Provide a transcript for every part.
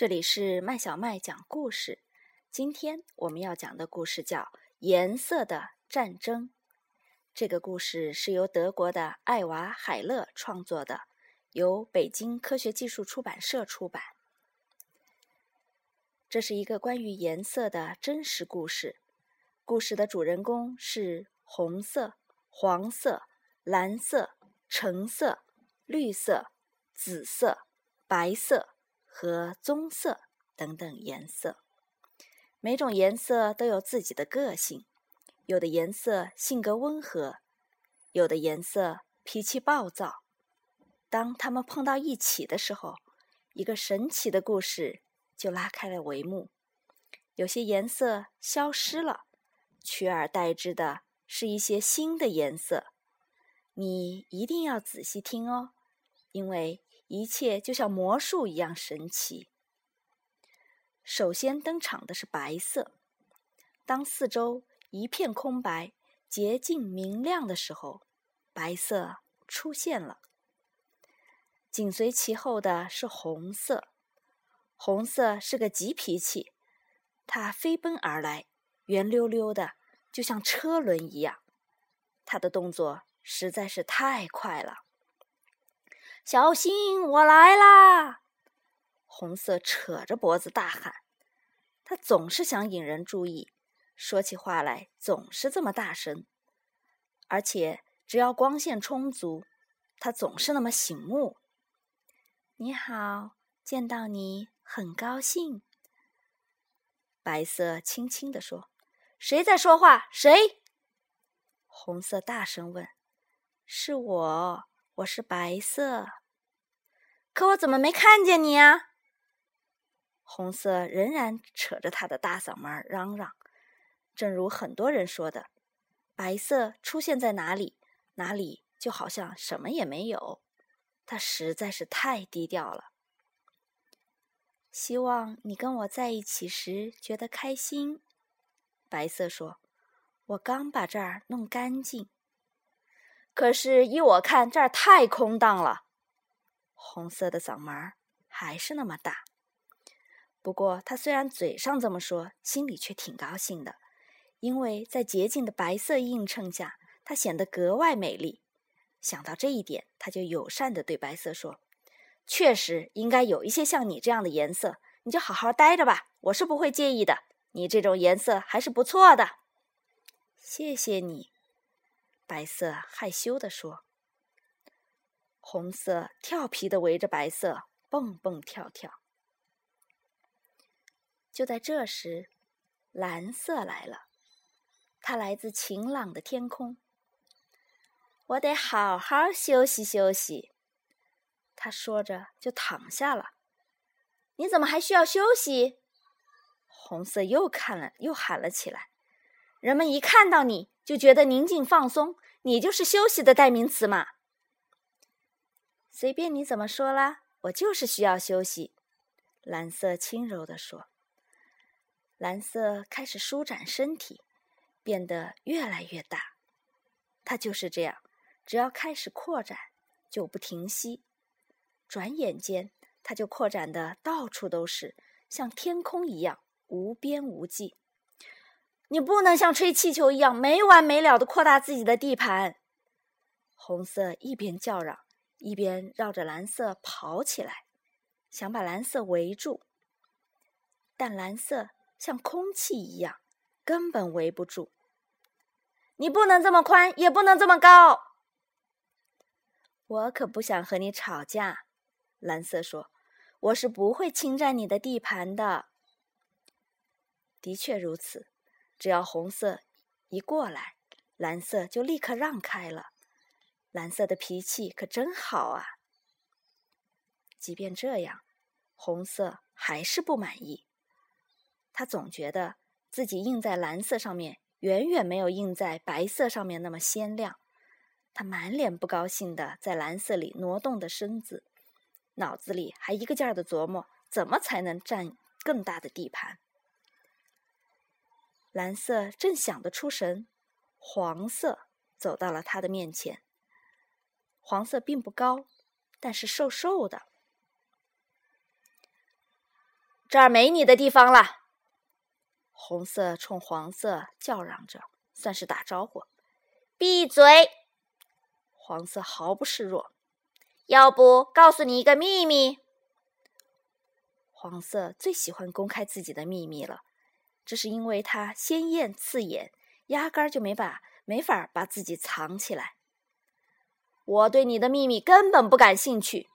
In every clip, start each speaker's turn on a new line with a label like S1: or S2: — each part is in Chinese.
S1: 这里是麦小麦讲故事。今天我们要讲的故事叫《颜色的战争》。这个故事是由德国的艾娃·海勒创作的，由北京科学技术出版社出版。这是一个关于颜色的真实故事。故事的主人公是红色、黄色、蓝色、橙色、绿色、紫色、白色。和棕色等等颜色，每种颜色都有自己的个性。有的颜色性格温和，有的颜色脾气暴躁。当它们碰到一起的时候，一个神奇的故事就拉开了帷幕。有些颜色消失了，取而代之的是一些新的颜色。你一定要仔细听哦，因为。一切就像魔术一样神奇。首先登场的是白色。当四周一片空白、洁净明亮的时候，白色出现了。紧随其后的是红色。红色是个急脾气，它飞奔而来，圆溜溜的，就像车轮一样。它的动作实在是太快了。小心，我来啦！红色扯着脖子大喊：“他总是想引人注意，说起话来总是这么大声，而且只要光线充足，他总是那么醒目。”你好，见到你很高兴。白色轻轻地说：“谁在说话？谁？”红色大声问：“是我，我是白色。”可我怎么没看见你呀？红色仍然扯着他的大嗓门嚷嚷。正如很多人说的，白色出现在哪里，哪里就好像什么也没有。它实在是太低调了。希望你跟我在一起时觉得开心。白色说：“我刚把这儿弄干净，可是依我看，这儿太空荡了。”红色的嗓门还是那么大，不过他虽然嘴上这么说，心里却挺高兴的，因为在洁净的白色映衬下，它显得格外美丽。想到这一点，他就友善地对白色说：“确实应该有一些像你这样的颜色，你就好好待着吧，我是不会介意的。你这种颜色还是不错的。”谢谢你，白色害羞地说。红色调皮的围着白色蹦蹦跳跳。就在这时，蓝色来了，它来自晴朗的天空。我得好好休息休息，他说着就躺下了。你怎么还需要休息？红色又看了又喊了起来。人们一看到你就觉得宁静放松，你就是休息的代名词嘛。随便你怎么说啦，我就是需要休息。”蓝色轻柔地说。蓝色开始舒展身体，变得越来越大。它就是这样，只要开始扩展，就不停息。转眼间，它就扩展的到处都是，像天空一样无边无际。你不能像吹气球一样没完没了的扩大自己的地盘。红色一边叫嚷。一边绕着蓝色跑起来，想把蓝色围住，但蓝色像空气一样，根本围不住。你不能这么宽，也不能这么高。我可不想和你吵架，蓝色说：“我是不会侵占你的地盘的。”的确如此，只要红色一过来，蓝色就立刻让开了。蓝色的脾气可真好啊！即便这样，红色还是不满意。他总觉得自己印在蓝色上面远远没有印在白色上面那么鲜亮。他满脸不高兴的在蓝色里挪动的身子，脑子里还一个劲儿的琢磨怎么才能占更大的地盘。蓝色正想得出神，黄色走到了他的面前。黄色并不高，但是瘦瘦的。这儿没你的地方了。红色冲黄色叫嚷着，算是打招呼。
S2: 闭嘴！
S1: 黄色毫不示弱。
S2: 要不告诉你一个秘密？
S1: 黄色最喜欢公开自己的秘密了，这是因为它鲜艳刺眼，压根儿就没把没法把自己藏起来。我对你的秘密根本不感兴趣。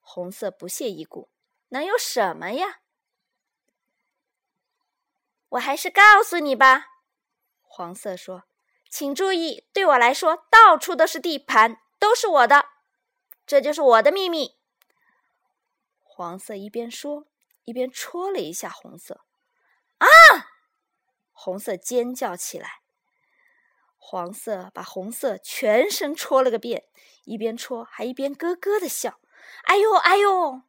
S1: 红色不屑一顾。能有什么呀？
S2: 我还是告诉你吧。
S1: 黄色说：“
S2: 请注意，对我来说，到处都是地盘，都是我的。这就是我的秘密。”
S1: 黄色一边说，一边戳了一下红色。
S2: 啊！
S1: 红色尖叫起来。黄色把红色全身戳了个遍，一边戳还一边咯咯的笑。
S2: 哎呦，哎呦！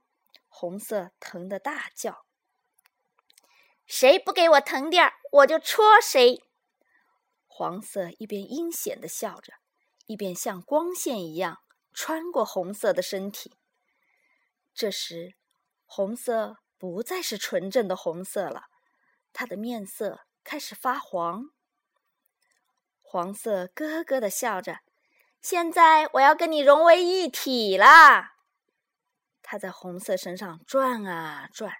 S1: 红色疼得大叫：“
S2: 谁不给我疼点儿，我就戳谁！”
S1: 黄色一边阴险的笑着，一边像光线一样穿过红色的身体。这时，红色不再是纯正的红色了，他的面色开始发黄。黄色咯咯的笑着：“
S2: 现在我要跟你融为一体啦！”
S1: 他在红色身上转啊转，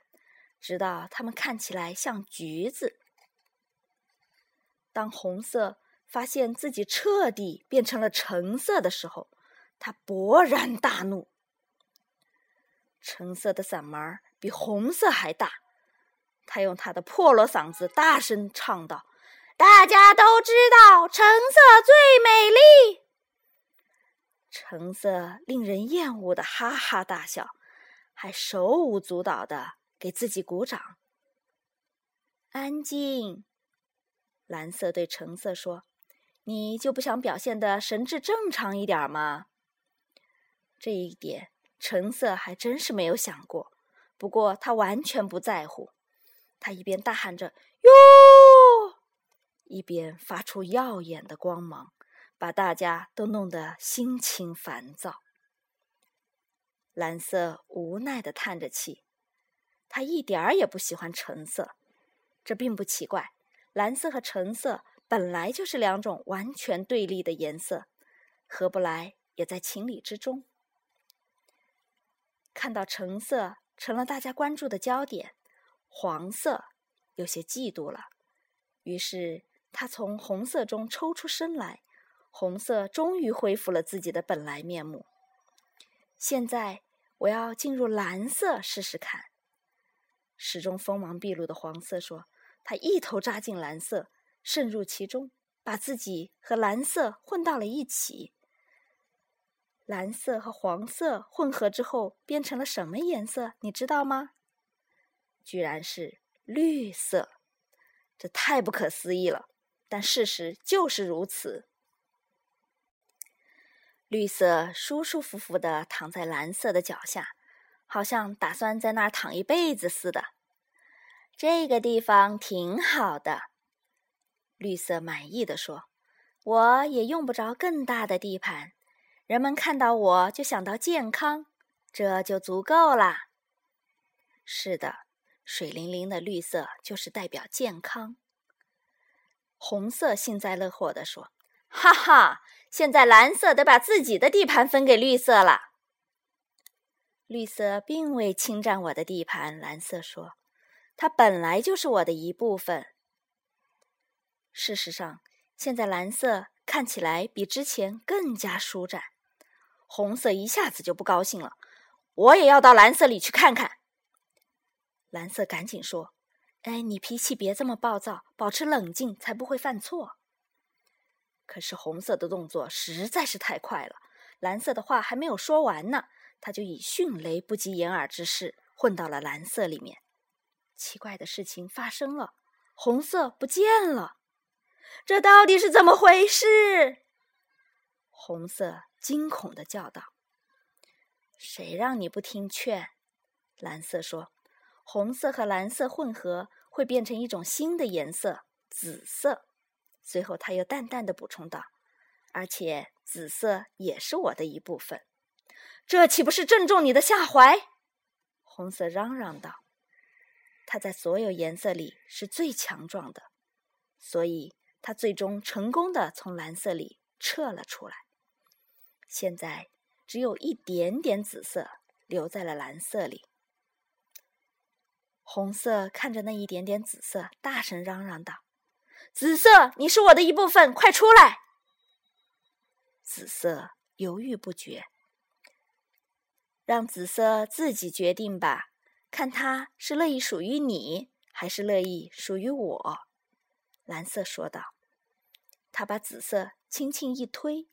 S1: 直到它们看起来像橘子。当红色发现自己彻底变成了橙色的时候，它勃然大怒。橙色的嗓门比红色还大，他用他的破锣嗓子大声唱道：“
S2: 大家都知道，橙色最美丽。”
S1: 橙色令人厌恶的哈哈大笑。还手舞足蹈的给自己鼓掌。安静，蓝色对橙色说：“你就不想表现的神志正常一点吗？”这一点橙色还真是没有想过。不过他完全不在乎，他一边大喊着“哟”，一边发出耀眼的光芒，把大家都弄得心情烦躁。蓝色无奈的叹着气，他一点儿也不喜欢橙色。这并不奇怪，蓝色和橙色本来就是两种完全对立的颜色，合不来也在情理之中。看到橙色成了大家关注的焦点，黄色有些嫉妒了，于是他从红色中抽出身来，红色终于恢复了自己的本来面目。现在。我要进入蓝色试试看。始终锋芒毕露的黄色说：“他一头扎进蓝色，渗入其中，把自己和蓝色混到了一起。蓝色和黄色混合之后变成了什么颜色？你知道吗？居然是绿色！这太不可思议了，但事实就是如此。”绿色舒舒服服的躺在蓝色的脚下，好像打算在那儿躺一辈子似的。这个地方挺好的，绿色满意的说：“我也用不着更大的地盘，人们看到我就想到健康，这就足够啦。”是的，水灵灵的绿色就是代表健康。红色幸灾乐祸的说。哈哈！现在蓝色得把自己的地盘分给绿色了。绿色并未侵占我的地盘，蓝色说：“它本来就是我的一部分。”事实上，现在蓝色看起来比之前更加舒展。红色一下子就不高兴了：“我也要到蓝色里去看看。”蓝色赶紧说：“哎，你脾气别这么暴躁，保持冷静，才不会犯错。”可是红色的动作实在是太快了，蓝色的话还没有说完呢，他就以迅雷不及掩耳之势混到了蓝色里面。奇怪的事情发生了，红色不见了，这到底是怎么回事？红色惊恐的叫道：“谁让你不听劝？”蓝色说：“红色和蓝色混合会变成一种新的颜色——紫色。”随后，他又淡淡的补充道：“而且紫色也是我的一部分，这岂不是正中你的下怀？”红色嚷嚷道。它在所有颜色里是最强壮的，所以它最终成功的从蓝色里撤了出来。现在只有一点点紫色留在了蓝色里。红色看着那一点点紫色，大声嚷嚷道：“
S2: 紫色，你是我的一部分，快出来！”
S1: 紫色犹豫不决，让紫色自己决定吧。看他是乐意属于你，还是乐意属于我？蓝色说道。他把紫色轻轻一推，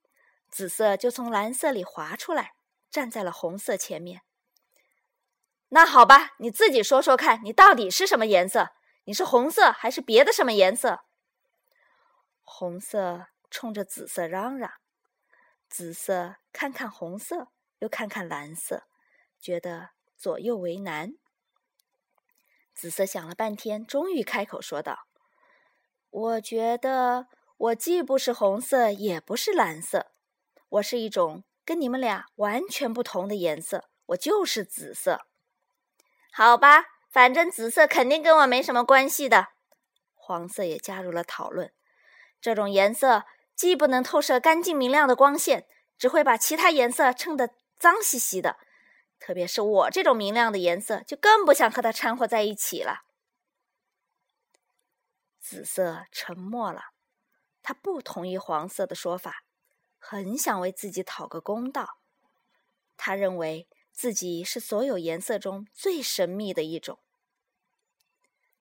S1: 紫色就从蓝色里滑出来，站在了红色前面。
S2: 那好吧，你自己说说看，你到底是什么颜色？你是红色还是别的什么颜色？
S1: 红色冲着紫色嚷嚷，紫色看看红色，又看看蓝色，觉得左右为难。紫色想了半天，终于开口说道：“我觉得我既不是红色，也不是蓝色，我是一种跟你们俩完全不同的颜色，我就是紫色。”
S2: 好吧，反正紫色肯定跟我没什么关系的。
S1: 黄色也加入了讨论。这种颜色既不能透射干净明亮的光线，只会把其他颜色衬得脏兮兮的。特别是我这种明亮的颜色，就更不想和它掺和在一起了。紫色沉默了，他不同意黄色的说法，很想为自己讨个公道。他认为自己是所有颜色中最神秘的一种，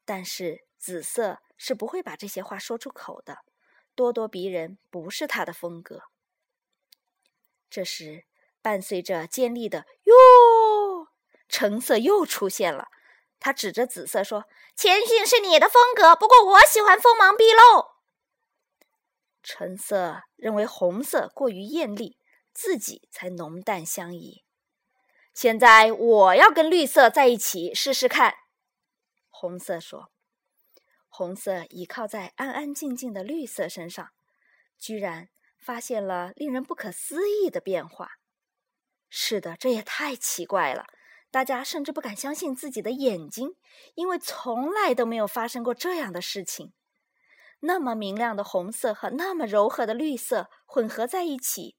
S1: 但是紫色是不会把这些话说出口的，咄咄逼人不是他的风格。这时。伴随着尖利的“哟”，橙色又出现了。他指着紫色说：“
S2: 前进是你的风格，不过我喜欢锋芒毕露。”
S1: 橙色认为红色过于艳丽，自己才浓淡相宜。
S2: 现在我要跟绿色在一起试试看。”
S1: 红色说。红色倚靠在安安静静的绿色身上，居然发现了令人不可思议的变化。是的，这也太奇怪了，大家甚至不敢相信自己的眼睛，因为从来都没有发生过这样的事情。那么明亮的红色和那么柔和的绿色混合在一起，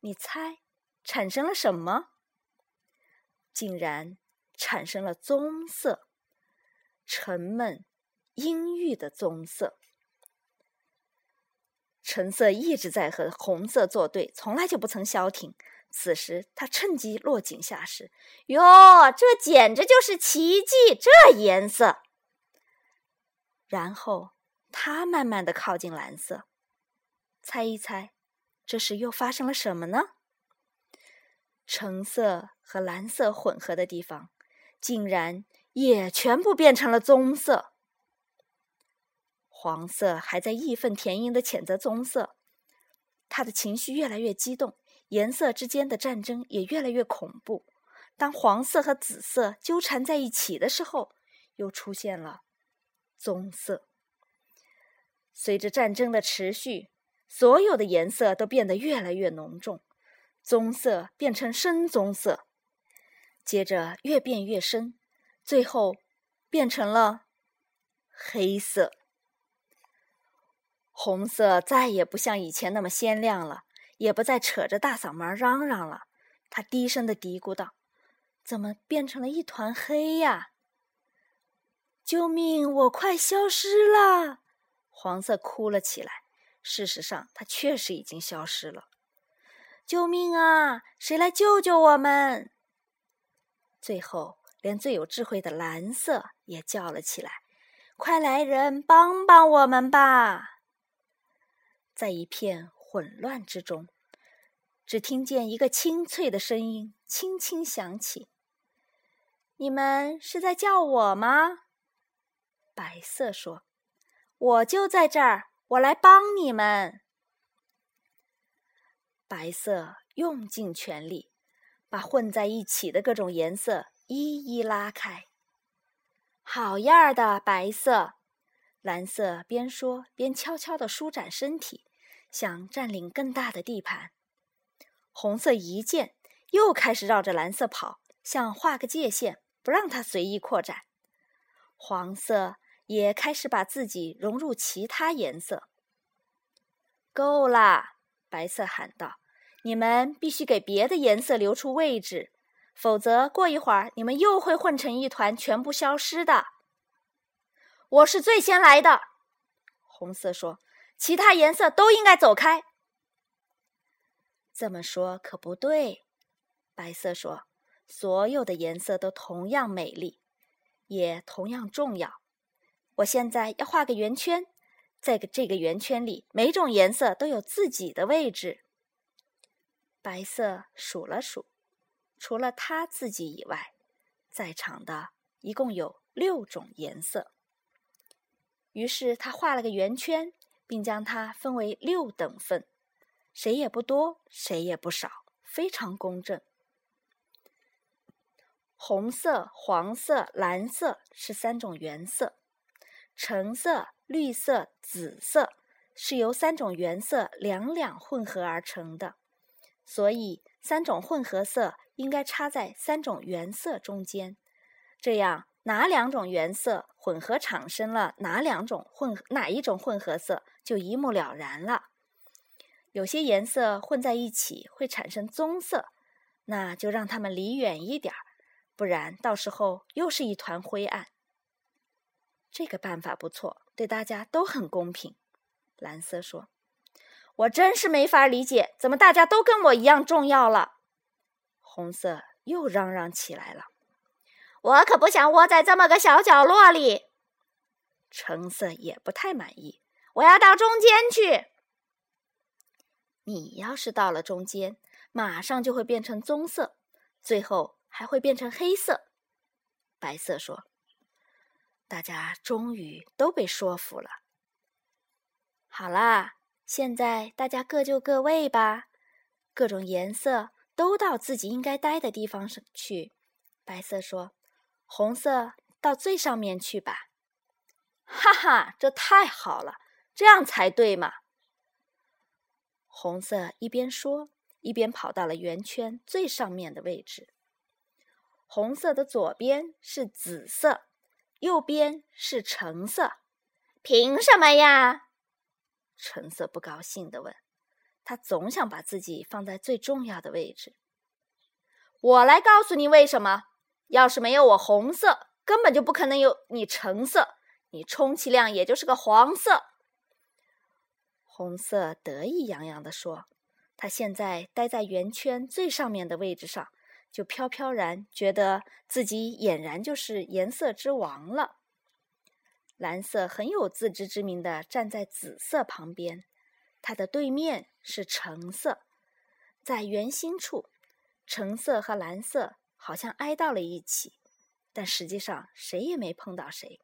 S1: 你猜产生了什么？竟然产生了棕色，沉闷、阴郁的棕色。橙色一直在和红色作对，从来就不曾消停。此时，他趁机落井下石。
S2: 哟，这简直就是奇迹！这颜色。
S1: 然后，他慢慢的靠近蓝色，猜一猜，这时又发生了什么呢？橙色和蓝色混合的地方，竟然也全部变成了棕色。黄色还在义愤填膺的谴责棕色，他的情绪越来越激动。颜色之间的战争也越来越恐怖。当黄色和紫色纠缠在一起的时候，又出现了棕色。随着战争的持续，所有的颜色都变得越来越浓重，棕色变成深棕色，接着越变越深，最后变成了黑色。红色再也不像以前那么鲜亮了。也不再扯着大嗓门嚷嚷了，他低声的嘀咕道：“怎么变成了一团黑呀？救命！我快消失了！”黄色哭了起来。事实上，它确实已经消失了。救命啊！谁来救救我们？最后，连最有智慧的蓝色也叫了起来：“快来人，帮帮我们吧！”在一片。混乱之中，只听见一个清脆的声音轻轻响起：“你们是在叫我吗？”白色说：“我就在这儿，我来帮你们。”白色用尽全力，把混在一起的各种颜色一一拉开。好样的，白色！蓝色边说边悄悄地舒展身体。想占领更大的地盘，红色一见又开始绕着蓝色跑，想画个界限，不让它随意扩展。黄色也开始把自己融入其他颜色。够啦！白色喊道：“你们必须给别的颜色留出位置，否则过一会儿你们又会混成一团，全部消失的。”
S2: 我是最先来的，红色说：“其他颜色都应该走开。”
S1: 这么说可不对，白色说：“所有的颜色都同样美丽，也同样重要。我现在要画个圆圈，在这个圆圈里，每种颜色都有自己的位置。”白色数了数，除了他自己以外，在场的一共有六种颜色。于是他画了个圆圈，并将它分为六等份。谁也不多，谁也不少，非常公正。红色、黄色、蓝色是三种原色，橙色、绿色、紫色是由三种原色两两混合而成的，所以三种混合色应该插在三种原色中间，这样哪两种原色混合产生了哪两种混哪一种混合色就一目了然了。有些颜色混在一起会产生棕色，那就让它们离远一点儿，不然到时候又是一团灰暗。这个办法不错，对大家都很公平。蓝色说：“
S2: 我真是没法理解，怎么大家都跟我一样重要了？”
S1: 红色又嚷嚷起来了：“
S2: 我可不想窝在这么个小角落里。”
S1: 橙色也不太满意：“
S2: 我要到中间去。”
S1: 你要是到了中间，马上就会变成棕色，最后还会变成黑色。白色说：“大家终于都被说服了。好啦，现在大家各就各位吧，各种颜色都到自己应该待的地方去。”白色说：“红色到最上面去吧。”
S2: 哈哈，这太好了，这样才对嘛。
S1: 红色一边说，一边跑到了圆圈最上面的位置。红色的左边是紫色，右边是橙色。
S2: 凭什么呀？
S1: 橙色不高兴地问。他总想把自己放在最重要的位置。
S2: 我来告诉你为什么。要是没有我红色，根本就不可能有你橙色，你充其量也就是个黄色。
S1: 红色得意洋洋地说：“他现在待在圆圈最上面的位置上，就飘飘然觉得自己俨然就是颜色之王了。”蓝色很有自知之明的站在紫色旁边，它的对面是橙色，在圆心处，橙色和蓝色好像挨到了一起，但实际上谁也没碰到谁。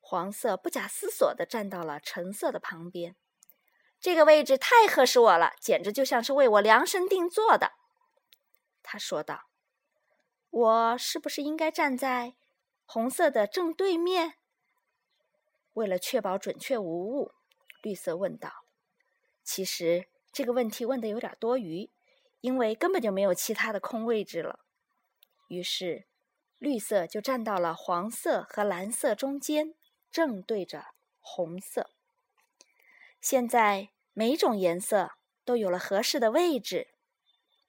S1: 黄色不假思索地站到了橙色的旁边，
S2: 这个位置太合适我了，简直就像是为我量身定做的。
S1: 他说道：“我是不是应该站在红色的正对面？”为了确保准确无误，绿色问道：“其实这个问题问的有点多余，因为根本就没有其他的空位置了。”于是，绿色就站到了黄色和蓝色中间。正对着红色。现在每种颜色都有了合适的位置。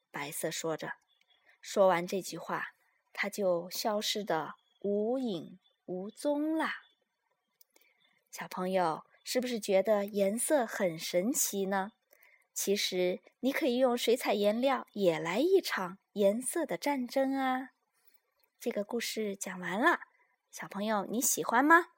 S1: 白色说着，说完这句话，它就消失的无影无踪啦。小朋友，是不是觉得颜色很神奇呢？其实，你可以用水彩颜料也来一场颜色的战争啊！这个故事讲完了，小朋友你喜欢吗？